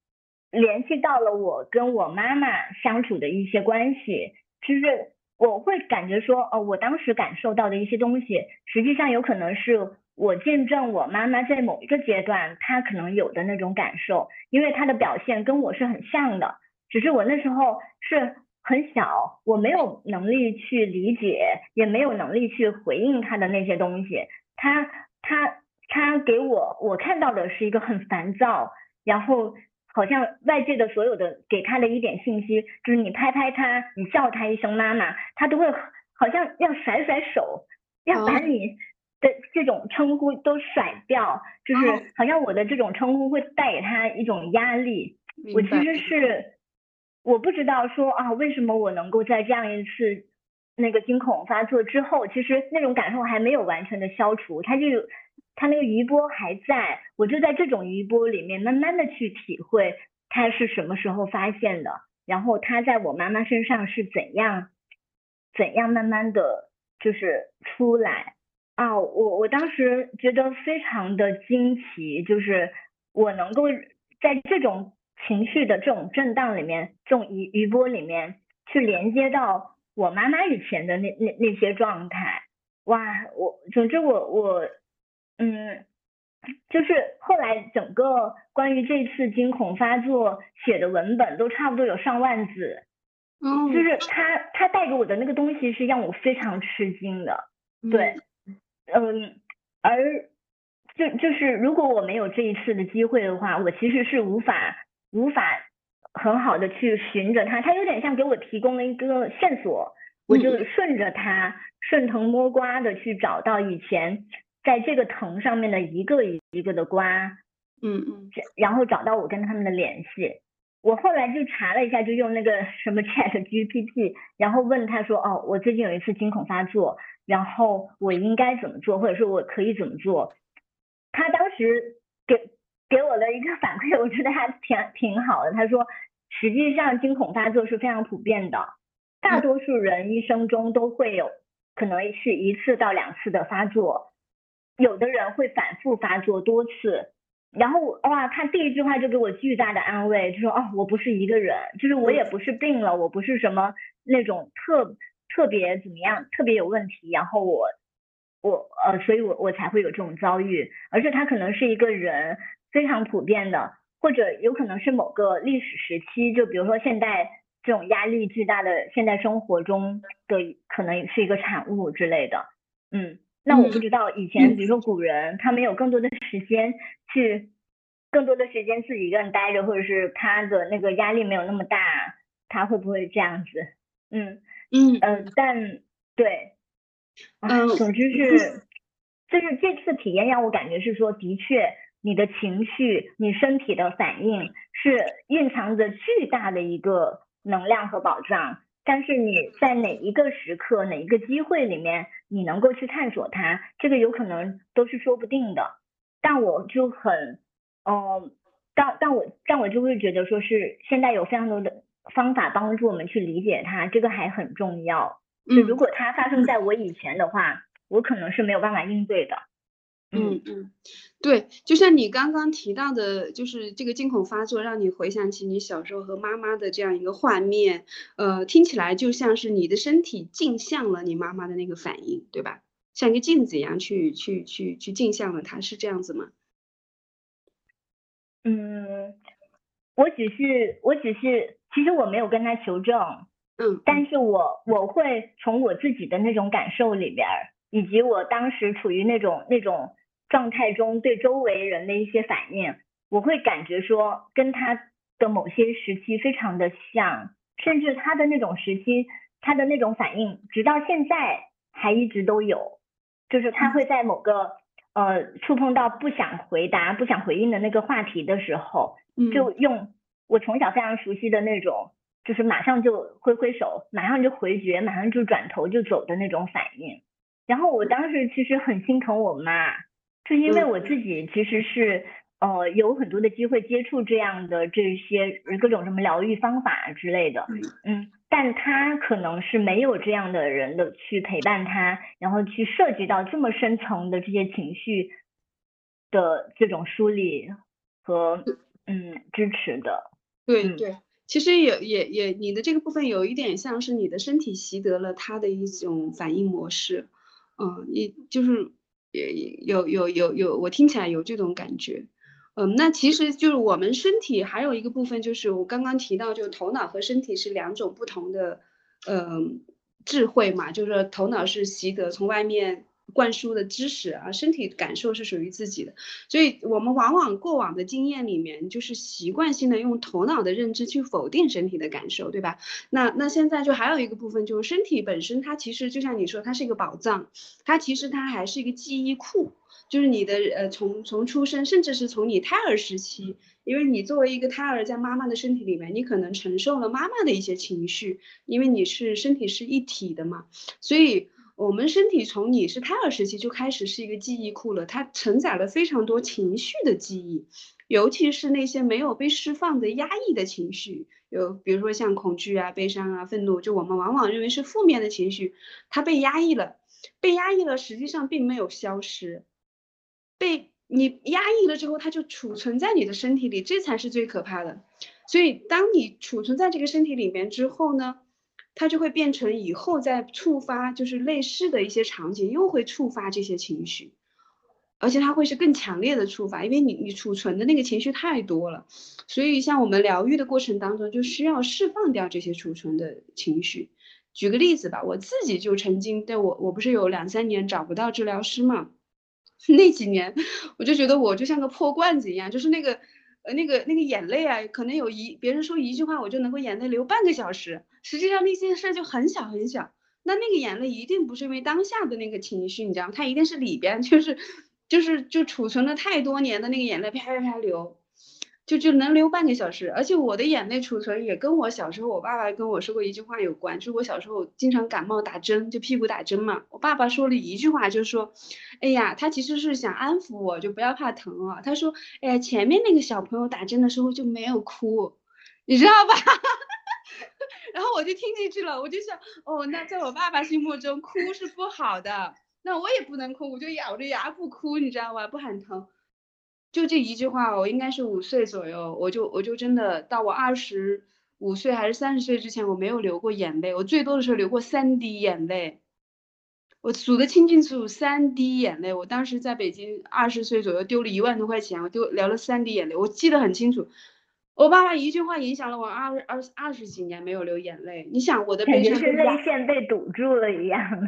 联系到了我跟我妈妈相处的一些关系，就是我会感觉说，哦，我当时感受到的一些东西，实际上有可能是我见证我妈妈在某一个阶段她可能有的那种感受，因为她的表现跟我是很像的，只是我那时候是很小，我没有能力去理解，也没有能力去回应他的那些东西，他他。他给我，我看到的是一个很烦躁，然后好像外界的所有的给他的一点信息，就是你拍拍他，你叫他一声妈妈，他都会好像要甩甩手，要把你的这种称呼都甩掉，就是好像我的这种称呼会带给他一种压力。我其实是我不知道说啊，为什么我能够在这样一次那个惊恐发作之后，其实那种感受还没有完全的消除，他就。他那个余波还在，我就在这种余波里面慢慢的去体会他是什么时候发现的，然后他在我妈妈身上是怎样怎样慢慢的就是出来啊，我我当时觉得非常的惊奇，就是我能够在这种情绪的这种震荡里面，这种余余波里面去连接到我妈妈以前的那那那些状态，哇，我总之我我。嗯，就是后来整个关于这次惊恐发作写的文本都差不多有上万字，
嗯，
就是他他带给我的那个东西是让我非常吃惊的，对，嗯，而就就是如果我没有这一次的机会的话，我其实是无法无法很好的去寻着它，它有点像给我提供了一个线索，我就顺着他顺藤摸瓜的去找到以前。在这个藤上面的一个一个的瓜，
嗯嗯，
然后找到我跟他们的联系。我后来就查了一下，就用那个什么 Chat GPT，然后问他说，哦，我最近有一次惊恐发作，然后我应该怎么做，或者说我可以怎么做？他当时给给我的一个反馈，我觉得还挺挺好的。他说，实际上惊恐发作是非常普遍的，大多数人一生中都会有可能是一次到两次的发作。有的人会反复发作多次，然后哇，他第一句话就给我巨大的安慰，就说哦，我不是一个人，就是我也不是病了，我不是什么那种特特别怎么样，特别有问题，然后我我呃，所以我我才会有这种遭遇，而且他可能是一个人非常普遍的，或者有可能是某个历史时期，就比如说现代这种压力巨大的现代生活中的可能是一个产物之类的，嗯。那我不知道以前，比如说古人，他没有更多的时间去，更多的时间自己一个人待着，或者是他的那个压力没有那么大，他会不会这样子？嗯嗯嗯，但对，嗯，总之是，就是这次体验让我感觉是说，的确，你的情绪、你身体的反应是蕴藏着巨大的一个能量和保障。但是你在哪一个时刻、哪一个机会里面，你能够去探索它，这个有可能都是说不定的。但我就很，嗯，但但我但我就会觉得说是现在有非常多的方法帮助我们去理解它，这个还很重要。就如果它发生在我以前的话，我可能是没有办法应对的。
嗯嗯，对，就像你刚刚提到的，就是这个惊恐发作，让你回想起你小时候和妈妈的这样一个画面，呃，听起来就像是你的身体镜像了你妈妈的那个反应，对吧？像一个镜子一样去去去去镜像了，她是这样子吗？
嗯，我只是我只是，其实我没有跟他求证，
嗯，
但是我我会从我自己的那种感受里边，以及我当时处于那种那种。状态中对周围人的一些反应，我会感觉说跟他的某些时期非常的像，甚至他的那种时期，他的那种反应，直到现在还一直都有，就是他会在某个呃触碰到不想回答、不想回应的那个话题的时候，就用我从小非常熟悉的那种，就是马上就挥挥手，马上就回绝，马上就转头就走的那种反应。然后我当时其实很心疼我妈。是因为我自己其实是呃有很多的机会接触这样的这些各种什么疗愈方法之类的，嗯，但他可能是没有这样的人的去陪伴他，然后去涉及到这么深层的这些情绪的这种梳理和嗯支持的。
对对，其实也也也你的这个部分有一点像是你的身体习得了他的一种反应模式，嗯，你就是。也有有有有，我听起来有这种感觉，嗯，那其实就是我们身体还有一个部分，就是我刚刚提到，就头脑和身体是两种不同的，嗯，智慧嘛，就是头脑是习得从外面。灌输的知识啊，身体感受是属于自己的，所以我们往往过往的经验里面，就是习惯性的用头脑的认知去否定身体的感受，对吧？那那现在就还有一个部分，就是身体本身，它其实就像你说，它是一个宝藏，它其实它还是一个记忆库，就是你的呃从从出生，甚至是从你胎儿时期，因为你作为一个胎儿在妈妈的身体里面，你可能承受了妈妈的一些情绪，因为你是身体是一体的嘛，所以。我们身体从你是胎儿时期就开始是一个记忆库了，它承载了非常多情绪的记忆，尤其是那些没有被释放的压抑的情绪，有比如说像恐惧啊、悲伤啊、愤怒，就我们往往认为是负面的情绪，它被压抑了，被压抑了，实际上并没有消失，被你压抑了之后，它就储存在你的身体里，这才是最可怕的。所以，当你储存在这个身体里面之后呢？它就会变成以后再触发，就是类似的一些场景，又会触发这些情绪，而且它会是更强烈的触发，因为你你储存的那个情绪太多了，所以像我们疗愈的过程当中，就需要释放掉这些储存的情绪。举个例子吧，我自己就曾经，对我我不是有两三年找不到治疗师嘛，那几年我就觉得我就像个破罐子一样，就是那个。呃，那个那个眼泪啊，可能有一别人说一句话，我就能够眼泪流半个小时。实际上那件事就很小很小，那那个眼泪一定不是因为当下的那个情绪，你知道吗？它一定是里边就是就是就储存了太多年的那个眼泪啪啪啪流。就就能流半个小时，而且我的眼泪储存也跟我小时候我爸爸跟我说过一句话有关，就是我小时候经常感冒打针，就屁股打针嘛。我爸爸说了一句话，就说，哎呀，他其实是想安抚我，就不要怕疼啊。他说，哎呀，前面那个小朋友打针的时候就没有哭，你知道吧？然后我就听进去了，我就想，哦，那在我爸爸心目中哭是不好的，那我也不能哭，我就咬着牙不哭，你知道吧？不喊疼。就这一句话，我应该是五岁左右，我就我就真的到我二十五岁还是三十岁之前，我没有流过眼泪，我最多的时候流过三滴眼泪，我数得清清楚楚，三滴眼泪。我当时在北京二十岁左右丢了一万多块钱，我丢流了三滴眼泪，我记得很清楚。我爸爸一句话影响了我二二二十几年没有流眼泪。你想我的悲伤
是泪腺被堵住了一样的。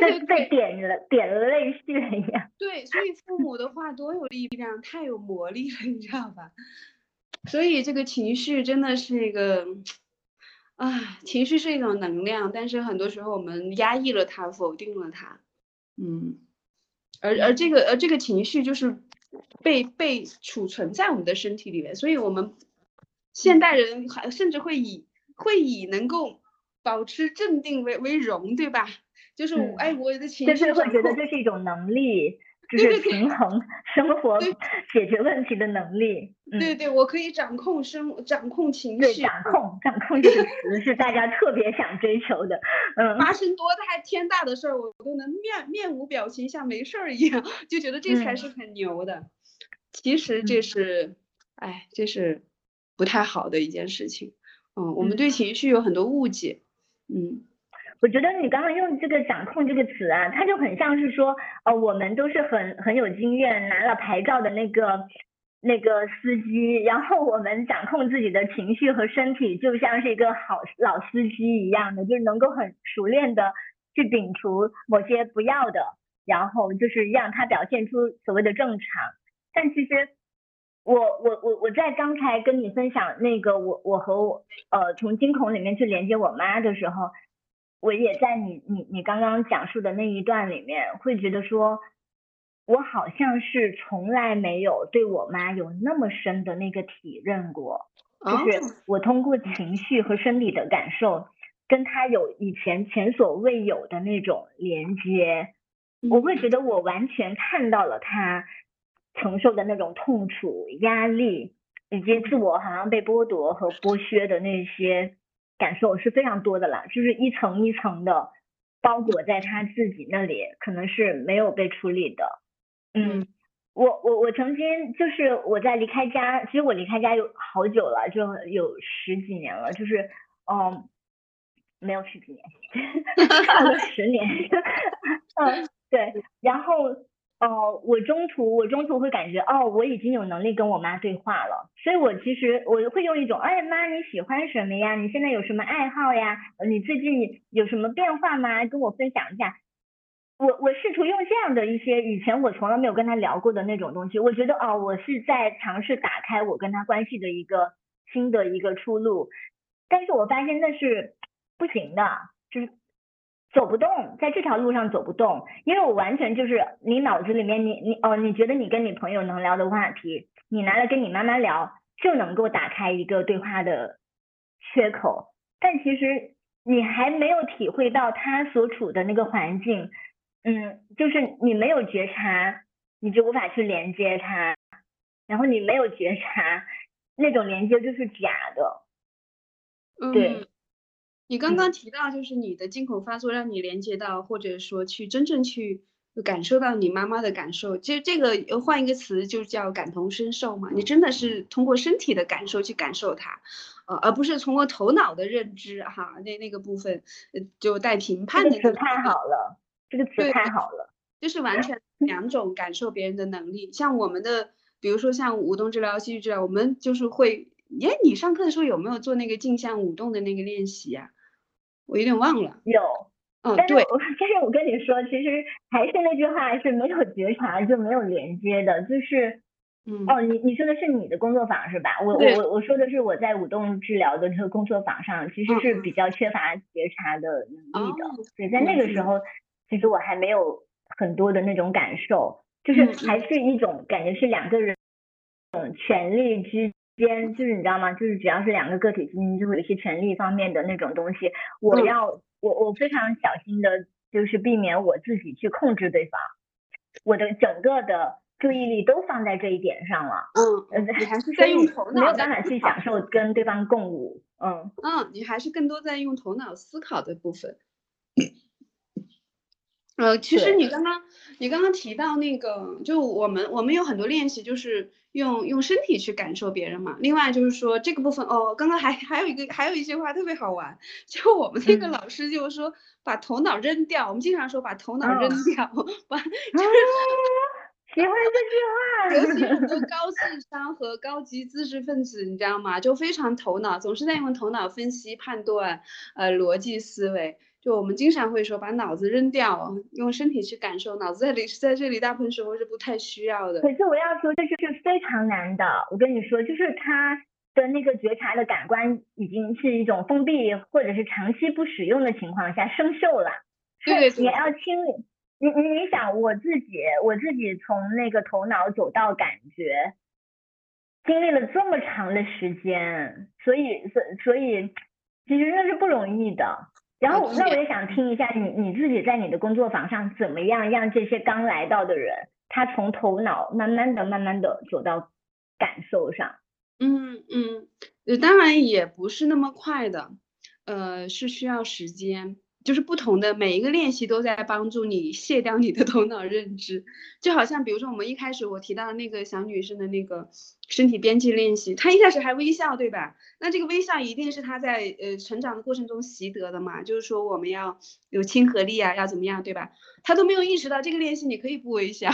对对，
被点了点了泪腺一样。
对，所以父母的话多有力量，太有魔力了，你知道吧？所以这个情绪真的是一个，啊，情绪是一种能量，但是很多时候我们压抑了它，否定了它，嗯，而而这个而这个情绪就是被被储存在我们的身体里面，所以我们现代人还甚至会以会以能够保持镇定为为荣，对吧？就是哎，我的情绪，
就是会觉得这是一种能力。就是平衡生活、解决问题的能力。
对对，我可以掌控生、掌控情绪。
掌控，掌控这个词 是大家特别想追求的。嗯，
发生多大天大的事儿，我都能面面无表情，像没事儿一样，就觉得这才是很牛的。其实这是，哎，这是不太好的一件事情。嗯，我们对情绪有很多误解。嗯。
我觉得你刚刚用这个“掌控”这个词啊，它就很像是说，呃，我们都是很很有经验，拿了牌照的那个那个司机，然后我们掌控自己的情绪和身体，就像是一个好老司机一样的，就是能够很熟练的去摒除某些不要的，然后就是让它表现出所谓的正常。但其实，我我我我在刚才跟你分享那个我我和我呃从惊恐里面去连接我妈的时候。我也在你你你刚刚讲述的那一段里面，会觉得说，我好像是从来没有对我妈有那么深的那个体认过，就是我通过情绪和生理的感受，跟她有以前前所未有的那种连接，我会。觉得我完全看到了她承受的那种痛楚、压力，以及自我好像被剥夺和剥削的那些。感受是非常多的啦，就是一层一层的包裹在他自己那里，可能是没有被处理的。嗯，我我我曾经就是我在离开家，其实我离开家有好久了，就有十几年了，就是嗯，没有十几年，差了十年。嗯，对，然后。哦，我中途我中途会感觉哦，我已经有能力跟我妈对话了，所以我其实我会用一种，哎妈你喜欢什么呀？你现在有什么爱好呀？你最近有什么变化吗？跟我分享一下。我我试图用这样的一些以前我从来没有跟他聊过的那种东西，我觉得哦，我是在尝试打开我跟他关系的一个新的一个出路，但是我发现那是不行的，就是。走不动，在这条路上走不动，因为我完全就是你脑子里面，你你哦，你觉得你跟你朋友能聊的话题，你拿来跟你妈妈聊，就能够打开一个对话的缺口，但其实你还没有体会到他所处的那个环境，嗯，就是你没有觉察，你就无法去连接他，然后你没有觉察，那种连接就是假的，对。
你刚刚提到，就是你的惊恐发作让你连接到，或者说去真正去感受到你妈妈的感受。其实这个换一个词就叫感同身受嘛。你真的是通过身体的感受去感受它，呃，而不是通过头脑的认知哈。那那个部分就带评判的。
这个词太好了，这个词太好了，
就是完全 两种感受别人的能力。像我们的，比如说像舞动治疗、戏剧治疗，我们就是会。哎，你上课的时候有没有做那个镜像舞动的那个练习呀？我有点忘了。
有，
嗯，
对。但是我跟你说，其实还是那句话，是没有觉察就没有连接的。就是，
嗯，
哦，你你说的是你的工作坊是吧？我我我说的是我在舞动治疗的这个工作坊上，其实是比较缺乏觉察的能力的。所以在那个时候，其实我还没有很多的那种感受，就是还是一种感觉是两个人，嗯，权力之。间就是你知道吗？就是只要是两个个体之间，就会有一些权利方面的那种东西。我要我我非常小心的，就是避免我自己去控制对方。我的整个的注意力都放在这一点上了。
嗯，你还是在用头脑，
没有办法去享受跟对方共舞。
嗯嗯，你还是更多在用头脑思考的部分。呃，其实你刚刚你刚刚提到那个，就我们我们有很多练习，就是用用身体去感受别人嘛。另外就是说这个部分哦，刚刚还还有一个还有一句话特别好玩，就我们那个老师就是说把头脑扔掉，我们经常说把头脑扔掉，把就是
喜欢这句话，
尤其很多高智商和高级知识分子，你知道吗？就非常头脑，总是在用头脑分析判断，呃，逻辑思维。就我们经常会说，把脑子扔掉，用身体去感受。脑子在里，在这里大部分时候是不太需要的。
可是我要说，这就是非常难的。我跟你说，就是他的那个觉察的感官已经是一种封闭，或者是长期不使用的情况下生锈了。
对，
你要清理，你你你想我自己，我自己从那个头脑走到感觉，经历了这么长的时间，所以所所以其实那是不容易的。然后那我也想听一下你你自己在你的工作坊上怎么样让这些刚来到的人，他从头脑慢慢的慢慢的走到感受上。
嗯嗯，当然也不是那么快的，呃，是需要时间。就是不同的每一个练习都在帮助你卸掉你的头脑认知，就好像比如说我们一开始我提到的那个小女生的那个身体边际练习，她一开始还微笑，对吧？那这个微笑一定是她在呃成长的过程中习得的嘛，就是说我们要有亲和力啊，要怎么样，对吧？她都没有意识到这个练习你可以不微笑，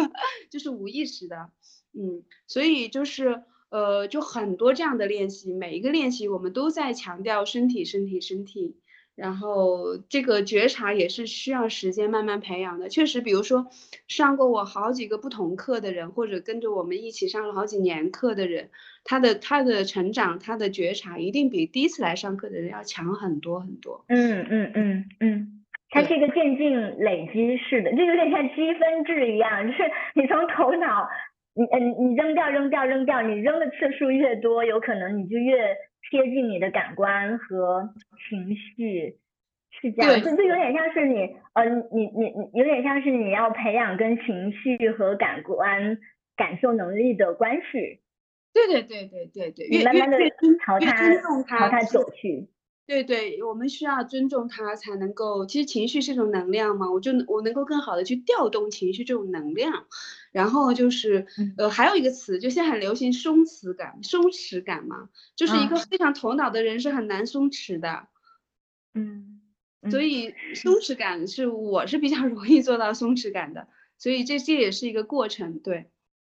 就是无意识的，嗯，所以就是呃就很多这样的练习，每一个练习我们都在强调身体，身体，身体。然后这个觉察也是需要时间慢慢培养的。确实，比如说上过我好几个不同课的人，或者跟着我们一起上了好几年课的人，他的他的成长，他的觉察一定比第一次来上课的人要强很多很多。
嗯嗯嗯嗯，它是一个渐进累积式的，就有点像积分制一样，就是你从头脑，你嗯你扔掉扔掉扔掉，你扔的次数越多，有可能你就越。贴近你的感官和情绪是这样，就就有点像是你，呃，你你你有点像是你要培养跟情绪和感官感受能力的关系。
对对对对对对，
你慢慢的朝他朝他走去。
对对，我们需要尊重他，才能够。其实情绪是一种能量嘛，我就我能够更好的去调动情绪这种能量。然后就是，呃，还有一个词，就现在很流行松弛感，松弛感嘛，就是一个非常头脑的人是很难松弛的。
嗯，
所以松弛感是我是比较 容易做到松弛感的，所以这这也是一个过程，对。